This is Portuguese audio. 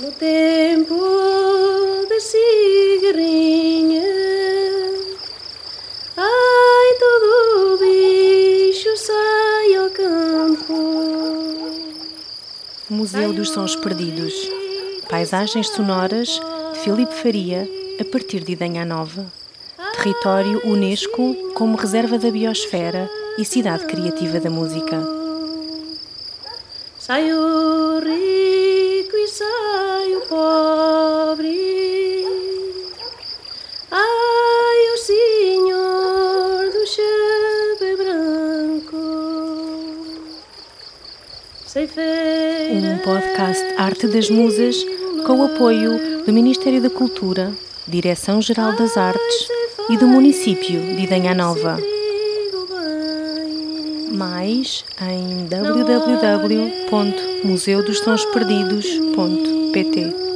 No tempo da cigarrinha, ai, todo bicho sai ao campo. Museu dos Sons Perdidos. Paisagens sonoras de Filipe Faria, a partir de Idanha Nova. Território Unesco como reserva da biosfera e cidade criativa da música. Sai o rico Um podcast Arte das Musas com o apoio do Ministério da Cultura, Direção-Geral das Artes e do município de Idanha Nova. Mais em www.museudostonsperdidos.pt